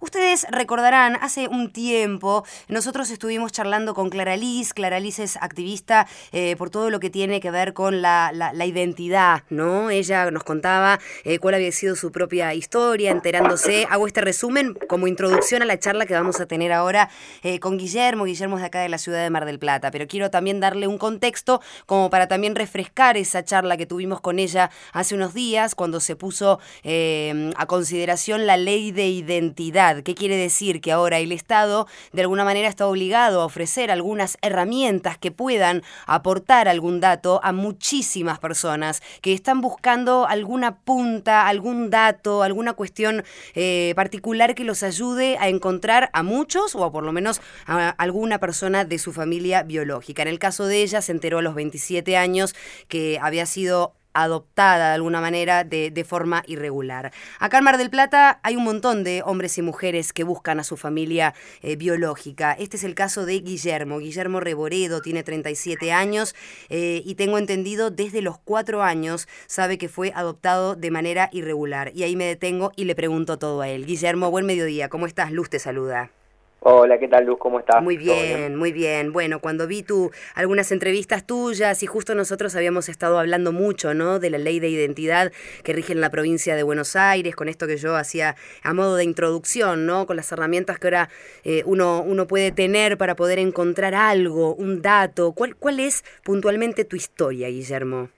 Ustedes recordarán, hace un tiempo nosotros estuvimos charlando con Clara Liz. Clara Liz es activista eh, por todo lo que tiene que ver con la, identidad, ¿no? Ella nos contaba eh, cuál había sido su propia historia, enterándose. Hago este resumen como introducción a la charla que vamos a tener ahora eh, con Guillermo. Guillermo es de acá de la ciudad de Mar del Plata, pero quiero también darle un contexto como para también refrescar esa charla que tuvimos con ella hace unos días cuando se puso a consideración la ley de identidad ¿Qué quiere decir? Que ahora el Estado de alguna manera está obligado a ofrecer algunas herramientas que puedan aportar algún dato a muchísimas personas que están buscando alguna punta, algún dato, alguna cuestión eh, particular que los ayude a encontrar a muchos o por lo menos a alguna persona de su familia biológica. En el caso de ella se enteró a los 27 años que había sido adoptada de alguna manera de, forma irregular. Acá en Mar del Plata hay un montón de hombres y mujeres que buscan a su familia eh, biológica. Este es el caso de Guillermo. Guillermo Reboredo tiene 37 años eh, y tengo entendido desde los cuatro años sabe que fue adoptado de manera irregular. Y ahí me detengo y le pregunto todo a él. Guillermo, buen mediodía. ¿Cómo estás? Luz te saluda. Hola, ¿qué tal Luz? ¿Cómo estás? Muy bien, muy bien. Bueno, cuando vi tú algunas entrevistas tuyas y justo nosotros habíamos estado hablando mucho, ¿no? De la ley de identidad que rige en la provincia de Buenos Aires, con esto que yo hacía a modo de introducción, ¿no? Con las herramientas que ahora eh, uno, uno puede tener para poder encontrar algo, un dato. ¿Cuál, ¿Cuál es puntualmente tu historia, Guillermo?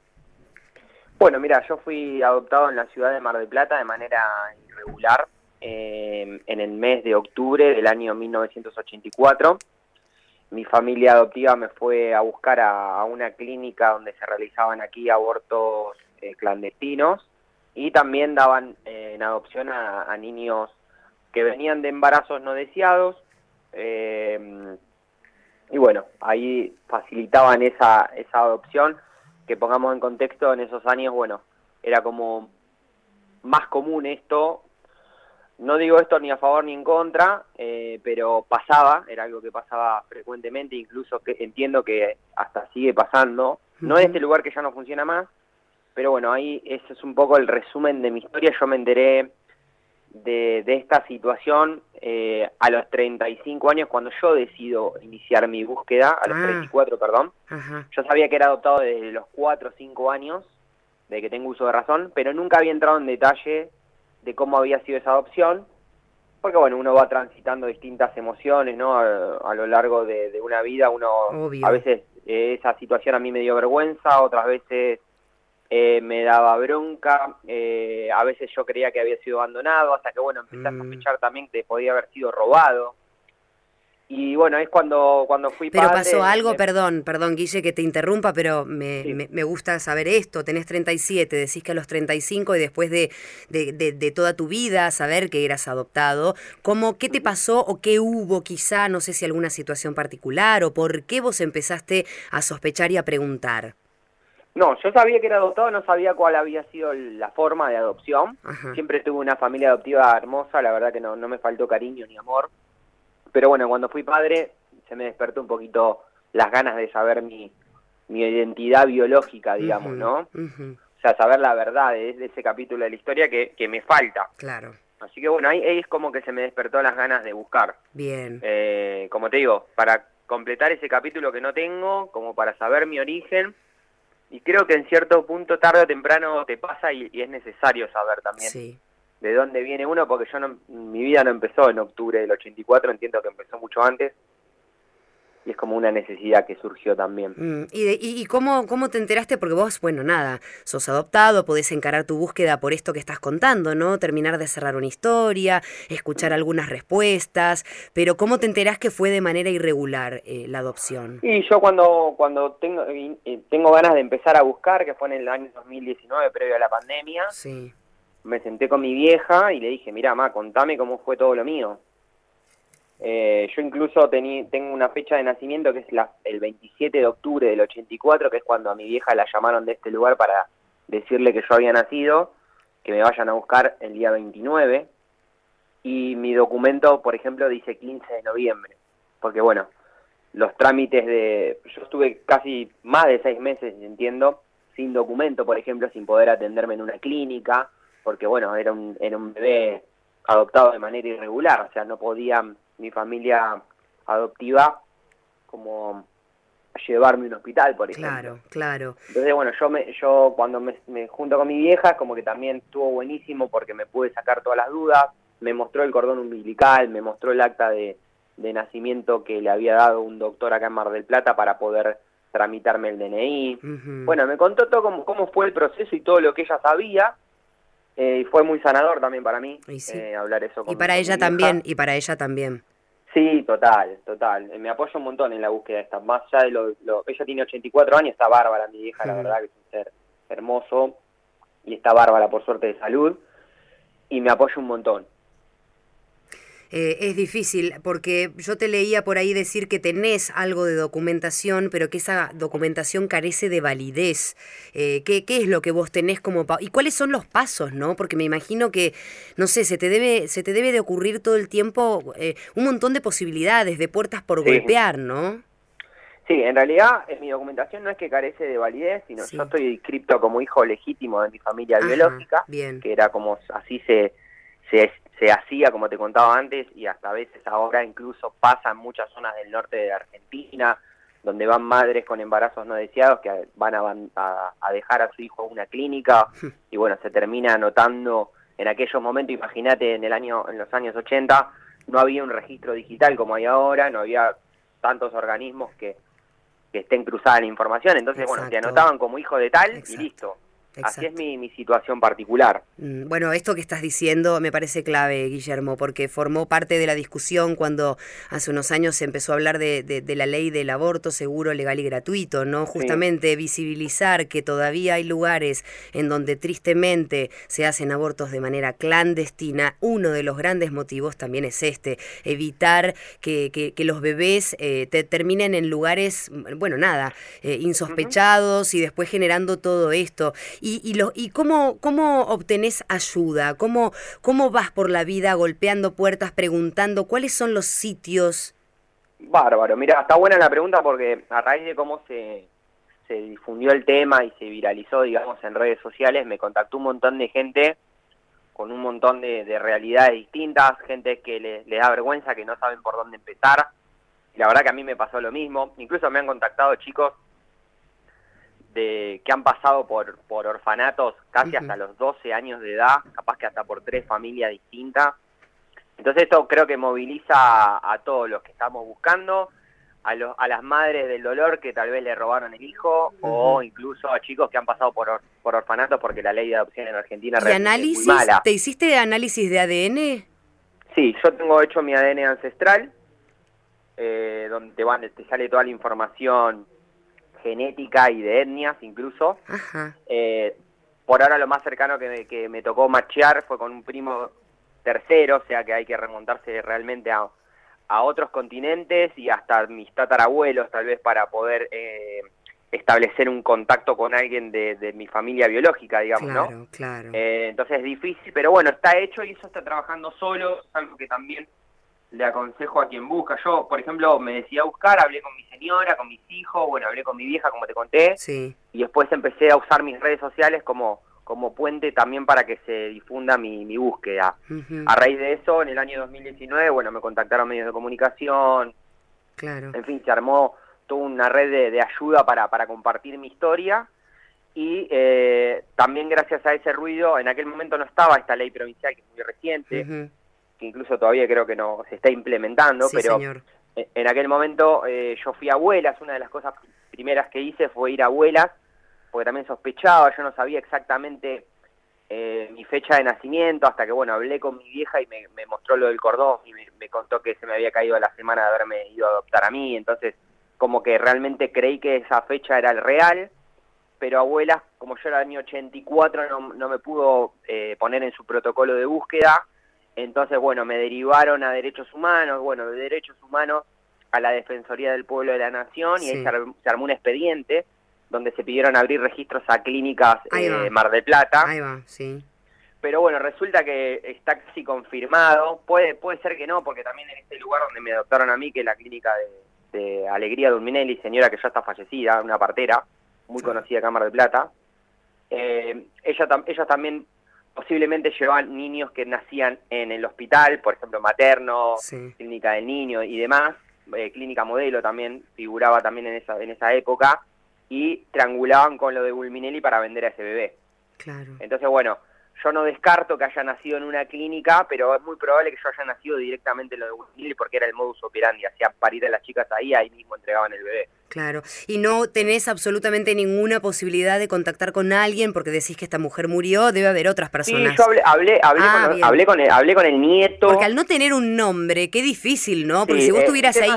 Bueno, mira, yo fui adoptado en la ciudad de Mar del Plata de manera irregular eh, en el mes de octubre del año 1984. Mi familia adoptiva me fue a buscar a, una clínica donde se realizaban aquí abortos eh, clandestinos y también daban eh, en adopción a, niños que venían de embarazos no deseados. y bueno, ahí facilitaban esa, esa adopción, que pongamos en contexto, en esos años, bueno, era como más común esto no digo esto ni a favor ni en contra, eh, pero pasaba, era algo que pasaba frecuentemente, incluso que entiendo que hasta sigue pasando. No en este lugar que ya no funciona más, pero bueno, ahí ese es un poco el resumen de mi historia. Yo me enteré de, esta situación eh, a los 35 años, cuando yo decido iniciar mi búsqueda, a los 34, ah. perdón. Yo sabía que era adoptado desde los 4 o 5 años, de que tengo uso de razón, pero nunca había entrado en detalle de cómo había sido esa adopción, porque bueno, uno va transitando distintas emociones, ¿no? A, lo largo de, una vida, uno a veces eh, esa situación a mí me dio vergüenza, otras veces eh, me daba bronca, eh, a veces yo creía que había sido abandonado, hasta que bueno, empecé a mm. sospechar también que podía haber sido robado. Y bueno, es cuando, cuando fui Pero pasó algo, perdón, perdón Guille que te interrumpa, pero me, me, gusta saber esto, tenés 37, decís que a los 35 y después de, de, de, toda tu vida saber que eras adoptado, ¿cómo, ¿qué te pasó o qué hubo quizá, no sé si alguna situación particular o por qué vos empezaste a sospechar y a preguntar? No, yo sabía que era adoptado, no sabía cuál había sido la forma de adopción. Siempre tuve una familia adoptiva hermosa, la verdad que no, no me faltó cariño ni amor. Pero bueno, cuando fui padre se me despertó un poquito las ganas de saber mi, mi identidad biológica, digamos, ¿no? O sea, saber la verdad de, ese capítulo de la historia que, que me falta. Claro. Así que bueno, ahí, es como que se me despertó las ganas de buscar. Bien. Eh, como te digo, para completar ese capítulo que no tengo, como para saber mi origen, y creo que en cierto punto, tarde o temprano, te pasa y, y es necesario saber también sí de dónde viene uno, porque yo no, mi vida no empezó en octubre del 84, entiendo que empezó mucho antes, y es como una necesidad que surgió también. Mm, ¿Y, y, cómo, cómo te enteraste? Porque vos, bueno, nada, sos adoptado, podés encarar tu búsqueda por esto que estás contando, ¿no? Terminar de cerrar una historia, escuchar algunas respuestas, pero ¿cómo te enterás que fue de manera irregular eh, la adopción? Y yo cuando, cuando tengo, tengo ganas de empezar a buscar, que fue en el año 2019, previo a la pandemia, sí me senté con mi vieja y le dije, mira, ma, contame cómo fue todo lo mío. Eh, yo incluso tengo una fecha de nacimiento que es la, el 27 de octubre del 84, que es cuando a mi vieja la llamaron de este lugar para decirle que yo había nacido, que me vayan a buscar el día 29. Y mi documento, por ejemplo, dice 15 de noviembre, porque bueno, los trámites de... Yo estuve casi más de seis meses, entiendo, sin documento, por ejemplo, sin poder atenderme en una clínica, porque bueno, era un, era un bebé adoptado de manera irregular, o sea, no podía mi familia adoptiva como llevarme a un hospital, por ejemplo. Claro, claro. Entonces, bueno, yo me, yo cuando me, me junto con mi vieja, como que también estuvo buenísimo porque me pude sacar todas las dudas, me mostró el cordón umbilical, me mostró el acta de, de nacimiento que le había dado un doctor acá en Mar del Plata para poder tramitarme el DNI. Bueno, me contó todo cómo, cómo fue el proceso y todo lo que ella sabía. Eh, y fue muy sanador también para mí sí. eh, hablar eso con Y para mi ella también, y para ella también. Sí, total, total. Eh, Me apoya un montón en la búsqueda esta. Más allá de lo, lo- Ella tiene 84 años, está bárbara, mi vieja, la verdad que es un ser hermoso. Y está bárbara, por suerte, de salud. Y me apoya un montón. Eh, es difícil porque yo te leía por ahí decir que tenés algo de documentación, pero que esa documentación carece de validez. Eh, ¿qué, qué es lo que vos tenés como pa- y cuáles son los pasos, no? Porque me imagino que no sé, se te debe se te debe de ocurrir todo el tiempo eh, un montón de posibilidades, de puertas por Sí. golpear, ¿no? Sí, en realidad eh, mi documentación no es que carece de validez, sino Sí. yo estoy inscripto como hijo legítimo de mi familia Ajá, biológica, bien. que era como así se, se, se hacía, como te contaba antes, y hasta a veces ahora incluso pasa en muchas zonas del norte de Argentina, donde van madres con embarazos no deseados que van a, a, a dejar a su hijo en una clínica y bueno, se termina anotando en aquellos momentos, imagínate en el año en los años 80 no había un registro digital como hay ahora, no había tantos organismos que, que estén cruzadas la información, entonces bueno, te anotaban como hijo de tal Exacto. y listo. Así es mi, mi situación particular. Mm, Bueno, esto que estás diciendo me parece clave, Guillermo, porque formó parte de la discusión cuando hace unos años se empezó a hablar de, de- de la ley del aborto seguro, legal y gratuito, ¿no? Justamente visibilizar que todavía hay lugares en donde tristemente se hacen abortos de manera clandestina. Uno de los grandes motivos también es este, evitar que, que- que los bebés eh, te- terminen en lugares, bueno, nada, eh, insospechados y después generando todo esto. ¿Y, y, lo, y cómo, cómo obtenés ayuda? ¿Cómo, ¿Cómo vas por la vida golpeando puertas, preguntando cuáles son los sitios? Bárbaro, mira, está buena la pregunta porque a raíz de cómo se, se difundió el tema y se viralizó, digamos, en redes sociales, me contactó un montón de gente con un montón de, de realidades distintas, gente que le da vergüenza, que no saben por dónde empezar. Y la verdad que a mí me pasó lo mismo. Incluso me han contactado chicos de que han pasado por, por orfanatos casi hasta los 12 años de edad, capaz que hasta por tres familias distintas. Entonces esto creo que moviliza a, a todos los que estamos buscando, a, los, a las madres del dolor que tal vez le robaron el hijo, o incluso a chicos que han pasado por, or- por orfanatos porque la ley de adopción en Argentina ¿Y es muy mala. ¿Te hiciste análisis de ADN? Sí, yo tengo hecho mi ADN ancestral, eh, donde te, van, te sale toda la información genética y de etnias incluso. Ajá. Eh, por ahora lo más cercano que me, que me tocó machear fue con un primo tercero, o sea que hay que remontarse realmente a, a otros continentes y hasta mis tatarabuelos tal vez para poder eh, establecer un contacto con alguien de, de mi familia biológica, digamos, ¿no? Claro, claro. Eh, entonces es difícil, pero bueno, está hecho y eso está trabajando solo, es algo que también le aconsejo a quien busca. Yo, por ejemplo, me decidí a buscar, hablé con mi señora, con mis hijos, bueno, hablé con mi vieja, como te conté, Sí. y después empecé a usar mis redes sociales como, como puente también para que se difunda mi, mi búsqueda. A raíz de eso, en el año 2019, bueno, me contactaron medios de comunicación, Claro. en fin, se armó toda una red de, de ayuda para, para compartir mi historia y eh, también gracias a ese ruido, en aquel momento no estaba esta ley provincial que es muy reciente, que incluso todavía creo que no se está implementando, Sí, pero señor. en aquel momento eh, yo fui a abuelas, una de las cosas primeras que hice fue ir a abuelas, porque también sospechaba, yo no sabía exactamente eh, mi fecha de nacimiento, hasta que bueno, hablé con mi vieja y me, me mostró lo del cordón y me, me contó que se me había caído la semana de haberme ido a adoptar a mí, entonces como que realmente creí que esa fecha era el real, pero abuelas, como yo era el año 84, no, no me pudo eh, poner en su protocolo de búsqueda, entonces, bueno, me derivaron a Derechos Humanos, bueno, de Derechos Humanos a la Defensoría del Pueblo de la Nación, y Sí. ahí se, ar- se armó un expediente donde se pidieron abrir registros a clínicas Ahí eh. Mar del Plata. Ahí va, sí. Pero bueno, resulta que está casi confirmado. Puede, puede ser que no, porque también en este lugar donde me adoptaron a mí, que es la clínica de, de Alegría Dulminelli, señora que ya está fallecida, una partera, muy conocida de Cámara de Plata. Eh, ella, también posiblemente llevaban niños que nacían en el hospital, por ejemplo, materno, clínica del niño y demás, eh, clínica modelo también figuraba también en esa, en esa época, y triangulaban con lo de Bulminelli para vender a ese bebé. Claro. Entonces, bueno, yo no descarto que haya nacido en una clínica, pero es muy probable que yo haya nacido directamente en lo de Bulminelli porque era el modus operandi, hacía parir a las chicas ahí, ahí mismo entregaban el bebé. Claro, y no tenés absolutamente ninguna posibilidad de contactar con alguien porque decís que esta mujer murió, debe haber otras personas. Sí, yo hablé, hablé, hablé, ah, con, hablé, con, el, hablé con el nieto. Porque al no tener un nombre, qué difícil, ¿no? Porque si vos tuvieras ahí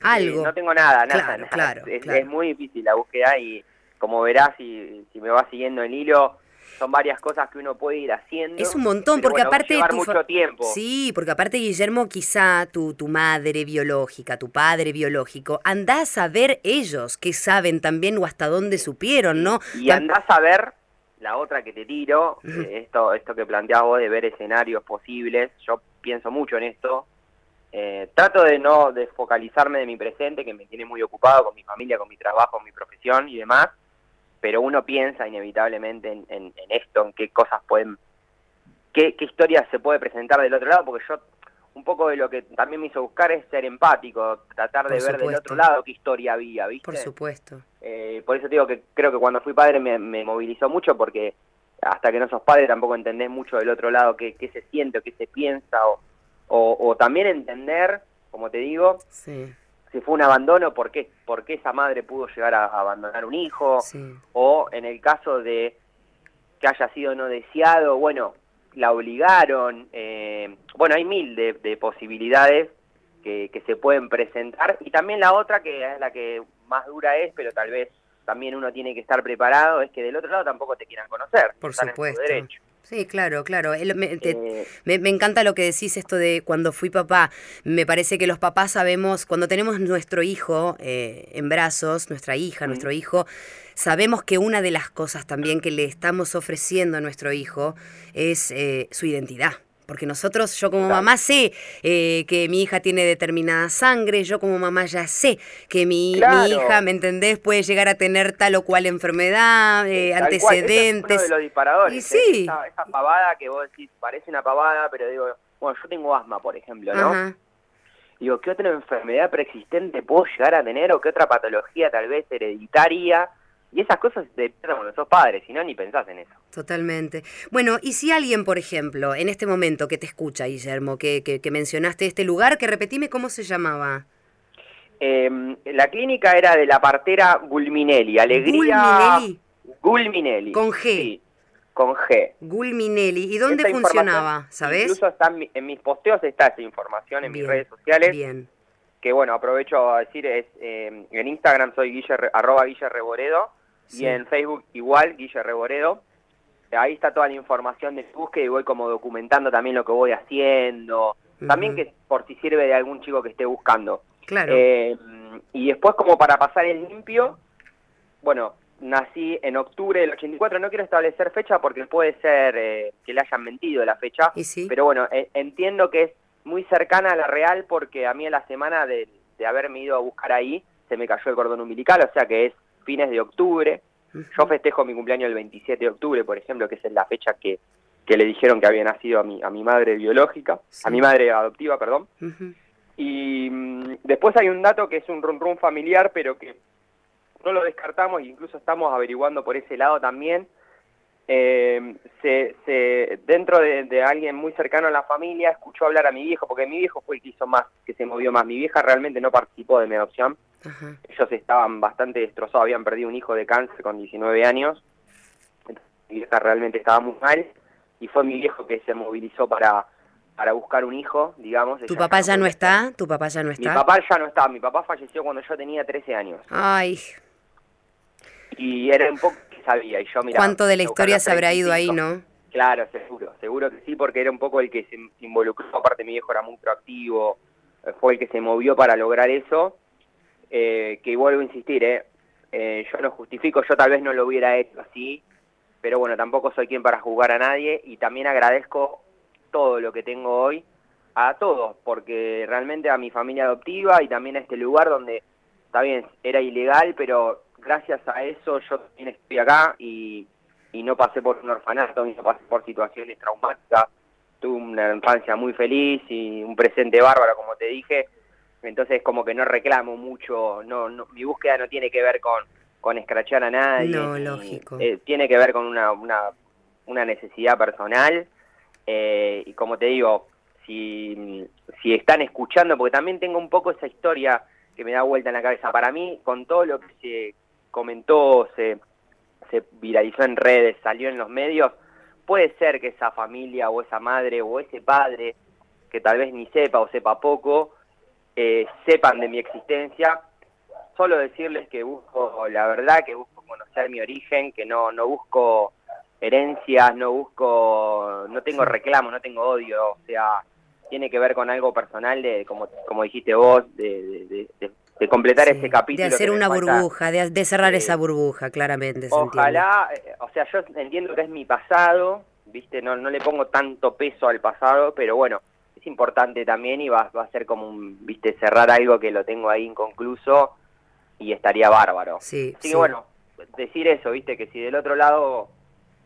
algo. no tengo nada, nada. Claro, Claro, es, muy difícil la búsqueda y como verás, si, si me vas siguiendo el hilo, son varias cosas que uno puede ir haciendo. Es un montón, porque aparte... Tu mucho tiempo. Sí, porque aparte, Guillermo, quizá tu, tu madre biológica, tu padre biológico, andás a ver ellos que saben también o hasta dónde supieron, ¿no? Y andás a ver la otra que te tiro, eh, esto, esto que planteás vos de ver escenarios posibles, yo pienso mucho en esto. Eh, trato de no desfocalizarme de mi presente, que me tiene muy ocupado con mi familia, con mi trabajo, con mi profesión y demás pero uno piensa inevitablemente en, esto, en qué cosas pueden, qué, qué historias se puede presentar del otro lado, porque yo un poco de lo que también me hizo buscar es ser empático, tratar de ver del otro lado qué historia había, ¿viste? Por supuesto. Eh, por eso digo que creo que cuando fui padre me, movilizó mucho porque hasta que no sos padre tampoco entendés mucho del otro lado qué, qué se siente o qué se piensa o, o, o también entender, como te digo, sí si fue un abandono, ¿por qué, por qué esa madre pudo llegar a, abandonar un hijo, o en el caso de que haya sido no deseado, bueno, la obligaron, eh, bueno, hay mil de, posibilidades que, que, se pueden presentar, y también la otra, que es la que más dura es, pero tal vez también uno tiene que estar preparado, es que del otro lado tampoco te quieran conocer. Por supuesto. Sí, claro, claro. Eh, me, me, encanta lo que decís esto de cuando fui papá. Me parece que los papás sabemos, cuando tenemos nuestro hijo eh, en brazos, nuestra hija, nuestro hijo, sabemos que una de las cosas también que le estamos ofreciendo a nuestro hijo es eh, su identidad. Porque nosotros, yo como mamá sé eh, que mi hija tiene determinada sangre, yo como mamá ya sé que mi, hija, ¿me entendés?, puede llegar a tener tal o cual enfermedad, eh, antecedentes. es uno de los disparadores. Y sí. Esa, esa, pavada que vos decís, parece una pavada, pero digo, bueno, yo tengo asma, por ejemplo, ¿no? Digo, ¿qué otra enfermedad preexistente puedo llegar a tener o qué otra patología tal vez hereditaria? Y esas cosas te cuando sos padre, si no, ni pensás en eso. Totalmente. Bueno, y si alguien, por ejemplo, en este momento que te escucha, Guillermo, que, que, mencionaste este lugar, que repetime cómo se llamaba. Em, la clínica era de la partera Gulminelli, Alegría... Gulminelli. Gulminelli. Con G. Sí, con G. Gulminelli. ¿Y dónde funcionaba? ¿Sabes? Incluso está en, mis posteos está esa información en mis redes sociales. Bien. Que bueno, aprovecho a decir, es em, en Instagram soy Guille, arroba Guille Reboredo y en Facebook igual, Guille Reboredo. Ahí está toda la información de búsqueda y voy como documentando también lo que voy haciendo. También que por si sirve de algún chico que esté buscando. Claro. Eh, y después como para pasar el limpio, bueno, nací en octubre del 84, no quiero establecer fecha porque puede ser eh, que le hayan mentido la fecha, pero bueno, eh, entiendo que es muy cercana a la real porque a mí en la semana de, de haberme ido a buscar ahí se me cayó el cordón umbilical, o sea que es fines de octubre. Yo festejo mi cumpleaños el 27 de octubre, por ejemplo, que es la fecha que, que le dijeron que había nacido a mi, a mi madre biológica, a mi madre adoptiva, perdón. Y mm, después hay un dato que es un run run familiar, pero que no lo descartamos e incluso estamos averiguando por ese lado también. Eh, se, se, dentro de, de, alguien muy cercano a la familia escuchó hablar a mi viejo, porque mi viejo fue el que hizo más, que se movió más. Mi vieja realmente no participó de mi adopción. Ellos estaban bastante destrozados, habían perdido un hijo de cáncer con 19 años. mi vieja realmente estaba muy mal y fue mi viejo que se movilizó para, para buscar un hijo, digamos. ¿Tu papá ya no está? ¿Tu papá ya no está? Mi papá ya no está. Mi papá falleció cuando yo tenía 13 años. Ay. Y era un poco sabía. Y yo, mira, ¿Cuánto de la historia se habrá ido ahí, no? Claro, seguro. Seguro que sí, porque era un poco el que se involucró. Aparte, mi viejo era muy proactivo. Fue el que se movió para lograr eso eh, que vuelvo a insistir, eh, eh, yo no justifico, yo tal vez no lo hubiera hecho así, pero bueno, tampoco soy quien para jugar a nadie y también agradezco todo lo que tengo hoy a todos, porque realmente a mi familia adoptiva y también a este lugar donde está bien, era ilegal, pero gracias a eso yo también estoy acá y, y no pasé por un orfanato, no pasé por situaciones traumáticas, tuve una infancia muy feliz y un presente bárbaro, como te dije, entonces como que no reclamo mucho, no, no mi búsqueda no tiene que ver con, con escrachar a nadie, No, lógico. eh, tiene que ver con una, una, una necesidad personal. Eh, y como te digo, si, si están escuchando, porque también tengo un poco esa historia que me da vuelta en la cabeza, para mí con todo lo que se comentó, se, se viralizó en redes, salió en los medios, puede ser que esa familia o esa madre o ese padre, que tal vez ni sepa o sepa poco, eh, sepan de mi existencia. Solo decirles que busco la verdad, que busco conocer mi origen, que no, no busco herencias, no busco, no tengo reclamo, no tengo odio, o sea, tiene que ver con algo personal de, como, como dijiste vos, de, de, de- de- completar Sí, ese capítulo. De hacer una burbuja, de, de cerrar esa burbuja, claramente. Ojalá, eh, o sea, yo entiendo que es mi pasado, ¿viste? No, no le pongo tanto peso al pasado, pero bueno, es importante también y va, va a ser como un, ¿viste? Cerrar algo que lo tengo ahí inconcluso y estaría bárbaro. Sí, Así sí. que bueno, decir eso, ¿viste? Que si del otro lado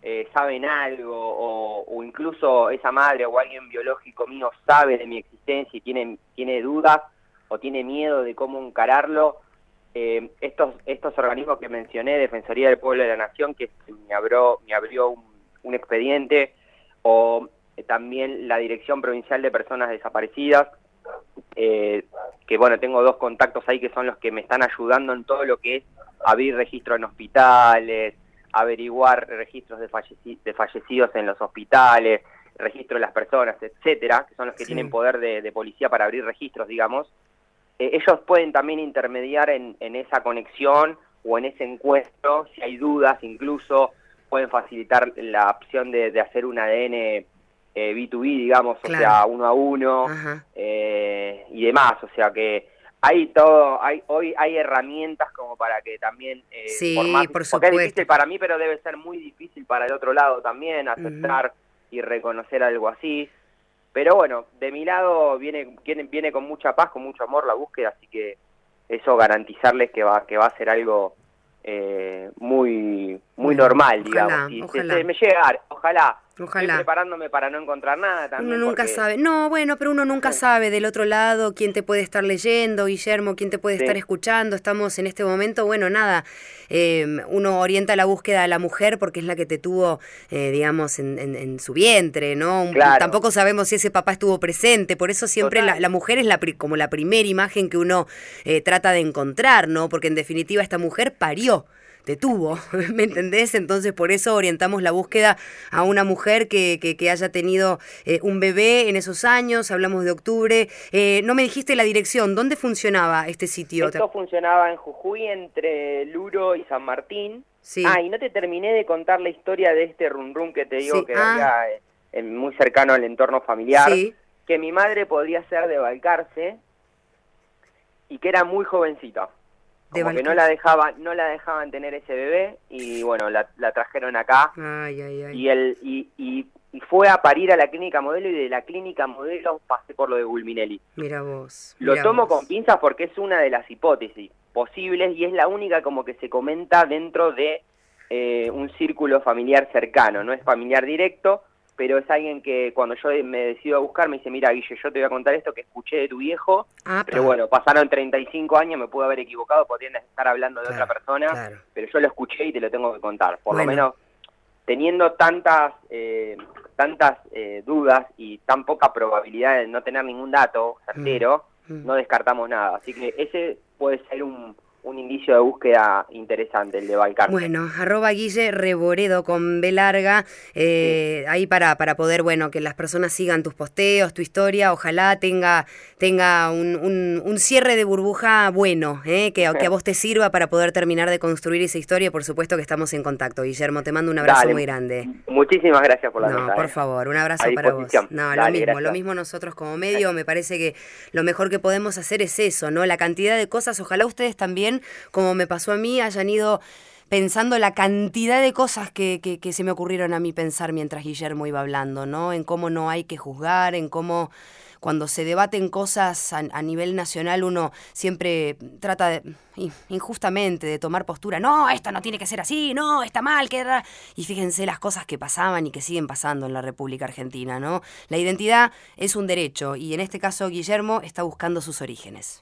eh, saben algo o, o incluso esa madre o alguien biológico mío sabe de mi existencia y tiene, tiene dudas o tiene miedo de cómo encararlo, eh, estos estos organismos que mencioné, Defensoría del Pueblo de la Nación, que me abrió, me abrió un, un expediente, o eh, también la Dirección Provincial de Personas Desaparecidas, eh, que bueno, tengo dos contactos ahí que son los que me están ayudando en todo lo que es abrir registros en hospitales, averiguar registros de, falleci- de fallecidos en los hospitales, registro de las personas, etcétera, que son los que Sí. tienen poder de, de policía para abrir registros, digamos. Eh, ellos pueden también intermediar en, en esa conexión o en ese encuentro, si hay dudas incluso, pueden facilitar la opción de, de hacer un ADN eh, B2B, digamos, Claro. o sea, uno a uno eh, y demás, o sea que hay todo, hay hoy hay herramientas como para que también eh, Sí, más- por porque es supuesto. difícil para mí, pero debe ser muy difícil para el otro lado también aceptar y reconocer algo así. Pero bueno, de mi lado viene, viene viene con mucha paz, con mucho amor la búsqueda, así que eso garantizarles que va que va a ser algo eh, muy muy normal, ojalá, digamos. Y ojalá. se- se me llega a dar, ojalá. Ojalá. Estoy preparándome para no encontrar nada también. Uno nunca porque- sabe. No, bueno, pero uno nunca sabe del otro lado quién te puede estar leyendo, Guillermo, quién te puede Sí. estar escuchando. Estamos en este momento, bueno, nada, eh, uno orienta la búsqueda a la mujer porque es la que te tuvo, eh, digamos, en, en- en su vientre, ¿no? Un- Claro. Tampoco sabemos si ese papá estuvo presente, por eso siempre la, la mujer es la pri- como la primera imagen que uno eh, trata de encontrar, ¿no? Porque en definitiva esta mujer parió te tuvo, ¿me entendés? Entonces por eso orientamos la búsqueda a una mujer que, que, que haya tenido eh, un bebé en esos años, hablamos de octubre. Eh, no me dijiste la dirección, ¿dónde funcionaba este sitio? Esto funcionaba en Jujuy entre Luro y San Martín. Sí. Ah, y no te terminé de contar la historia de este run run que te digo Sí, que ah. había eh, en- muy cercano al entorno familiar. Sí. Que mi madre podría ser de Balcarce y que era muy jovencita. Como que no la dejaba, no la dejaban tener ese bebé y bueno, la, la trajeron acá Ay, ay, ay. y el y, y, y fue a parir a la clínica modelo y de la clínica modelo pasé por lo de Gulminelli. Mira vos. Lo mira tomo vos. con pinzas porque es una de las hipótesis posibles y es la única como que se comenta dentro de eh, un círculo familiar cercano. No es familiar directo, pero es alguien que cuando yo me decido a buscar me dice, mira Guille, yo te voy a contar esto que escuché de tu viejo, Apa. pero bueno, pasaron 35 años, me pude haber equivocado, podrían estar hablando de Claro, otra persona, claro. pero yo lo escuché y te lo tengo que contar. Por Bueno. lo menos teniendo tantas eh, tantas eh, dudas y tan poca probabilidad de no tener ningún dato certero, Mm. no descartamos nada. Así que ese puede ser un, un indicio de búsqueda interesante, el de Balcarce. Bueno, arroba Guille Reboredo con B larga, eh, ahí para, para poder, bueno, que las personas sigan tus posteos, tu historia, ojalá tenga, tenga un, un- un cierre de burbuja bueno, eh, que, que a vos te sirva para poder terminar de construir esa historia, por supuesto que estamos en contacto, Guillermo, te mando un abrazo Dale. muy grande. Muchísimas gracias por la No, por eh. favor, un abrazo A para vos. No, lo mismo, gracias. lo mismo nosotros como medio, me parece que lo mejor que podemos hacer es eso, ¿no? La cantidad de cosas, ojalá ustedes también, como me pasó a mí, hayan ido pensando la cantidad de cosas que, se me ocurrieron a mí pensar mientras Guillermo iba hablando, ¿no? En cómo no hay que juzgar, en cómo cuando se debaten cosas a, nivel nacional uno siempre trata de, injustamente de tomar postura, no, esto no tiene que ser así, no, está mal, que y fíjense las cosas que pasaban y que siguen pasando en la República Argentina, ¿no? La identidad es un derecho y en este caso Guillermo está buscando sus orígenes.